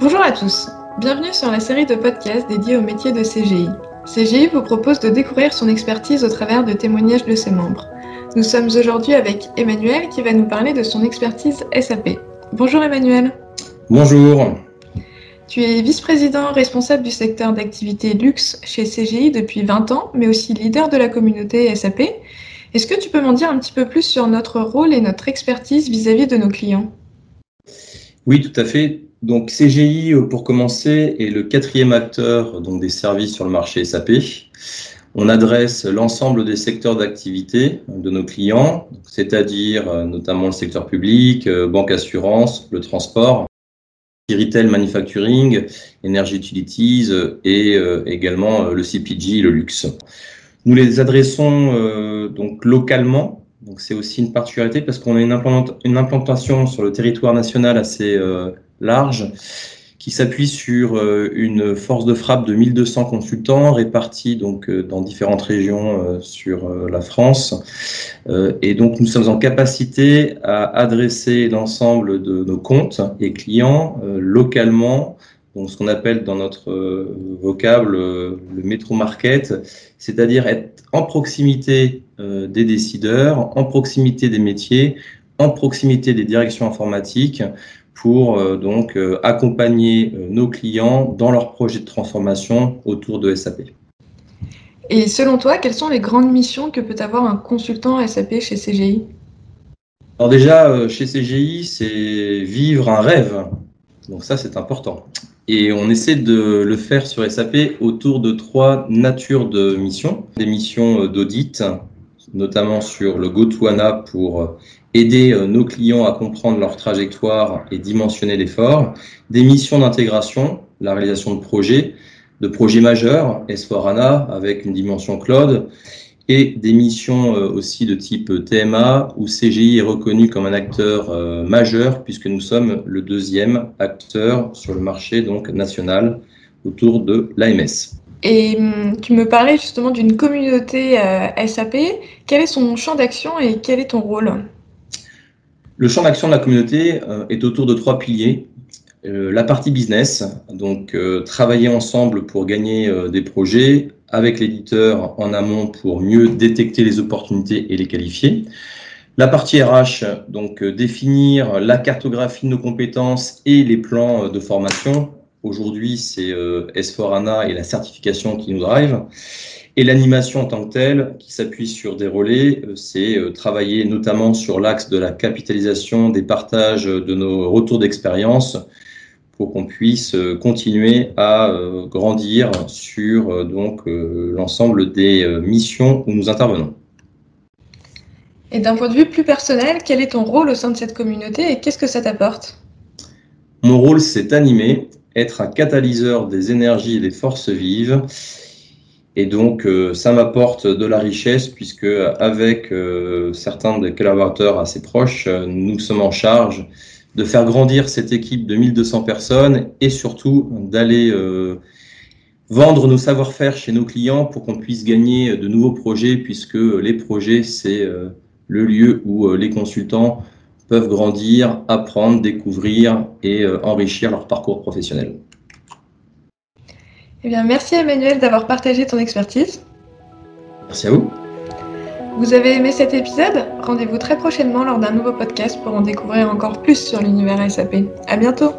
Bonjour à tous, bienvenue sur la série de podcasts dédiée au métier de CGI. CGI vous propose de découvrir son expertise au travers de témoignages de ses membres. Nous sommes aujourd'hui avec Emmanuel qui va nous parler de son expertise SAP. Bonjour Emmanuel. Bonjour. Tu es vice-président responsable du secteur d'activité luxe chez CGI depuis 20 ans, mais aussi leader de la communauté SAP. Est-ce que tu peux m'en dire un petit peu plus sur notre rôle et notre expertise vis-à-vis de nos clients? Oui, tout à fait. Donc CGI, euh, pour commencer, est le quatrième acteur donc, des services sur le marché SAP. On adresse l'ensemble des secteurs d'activité de nos clients, c'est-à-dire euh, notamment le secteur public, euh, banque assurance, le transport, retail manufacturing, energy utilities et également le CPG, le luxe. Nous les adressons donc localement. Donc c'est aussi une particularité parce qu'on a une, implantation sur le territoire national assez large qui s'appuie sur euh, une force de frappe de 1200 consultants répartis donc dans différentes régions sur la France. et donc nous sommes en capacité à adresser l'ensemble de nos comptes et clients localement donc ce qu'on appelle dans notre euh, vocable euh, le métro market, c'est-à-dire être en proximité euh, des décideurs, en proximité des métiers, en proximité des directions informatiques pour donc accompagner nos clients dans leurs projets de transformation autour de SAP. Et selon toi, quelles sont les grandes missions que peut avoir un consultant SAP chez CGI Alors déjà, chez CGI, c'est vivre un rêve. Donc ça, c'est important. Et on essaie de le faire sur SAP autour de trois natures de missions. Des missions euh, d'audit, notamment sur le GoToAna pour euh, aider euh, nos clients à comprendre leur trajectoire et dimensionner l'effort. Des missions d'intégration, la réalisation de projets, de projets majeurs, S4ANA avec une dimension cloud et des missions euh, aussi de type TMA où CGI est reconnu comme un acteur majeur puisque nous sommes le deuxième acteur sur le marché donc national autour de l'AMS. Et hum, tu me parlais justement d'une communauté euh, SAP. Quel est son champ d'action et quel est ton rôle? Le champ d'action de la communauté est autour de trois piliers. la partie business, donc travailler ensemble pour gagner des projets, avec l'éditeur en amont pour mieux détecter les opportunités et les qualifier. La partie RH, donc euh, définir la cartographie de nos compétences et les plans euh, de formation. Aujourd'hui, c'est euh, S4ANA et la certification qui nous drive. Et l'animation en tant que telle, qui s'appuie sur des relais, c'est travailler notamment sur l'axe de la capitalisation des partages de nos retours d'expérience pour qu'on puisse euh, continuer à euh, grandir sur euh, donc l'ensemble des missions où nous intervenons. Et d'un point de vue plus personnel, quel est ton rôle au sein de cette communauté et qu'est-ce que ça t'apporte? Mon rôle, c'est animer, être un catalyseur des énergies et des forces vives. Et donc, ça m'apporte de la richesse puisque avec certains des collaborateurs assez proches, nous sommes en charge de faire grandir cette équipe de 1200 personnes et surtout d'aller euh, vendre nos savoir-faire chez nos clients pour qu'on puisse gagner de nouveaux projets puisque les projets, c'est euh, le lieu où euh, les consultants peuvent grandir, apprendre, découvrir et enrichir leur parcours professionnel. Eh bien, merci Emmanuel d'avoir partagé ton expertise. Merci à vous. Vous avez aimé cet épisode? Rendez-vous très prochainement lors d'un nouveau podcast pour en découvrir encore plus sur l'univers SAP. À bientôt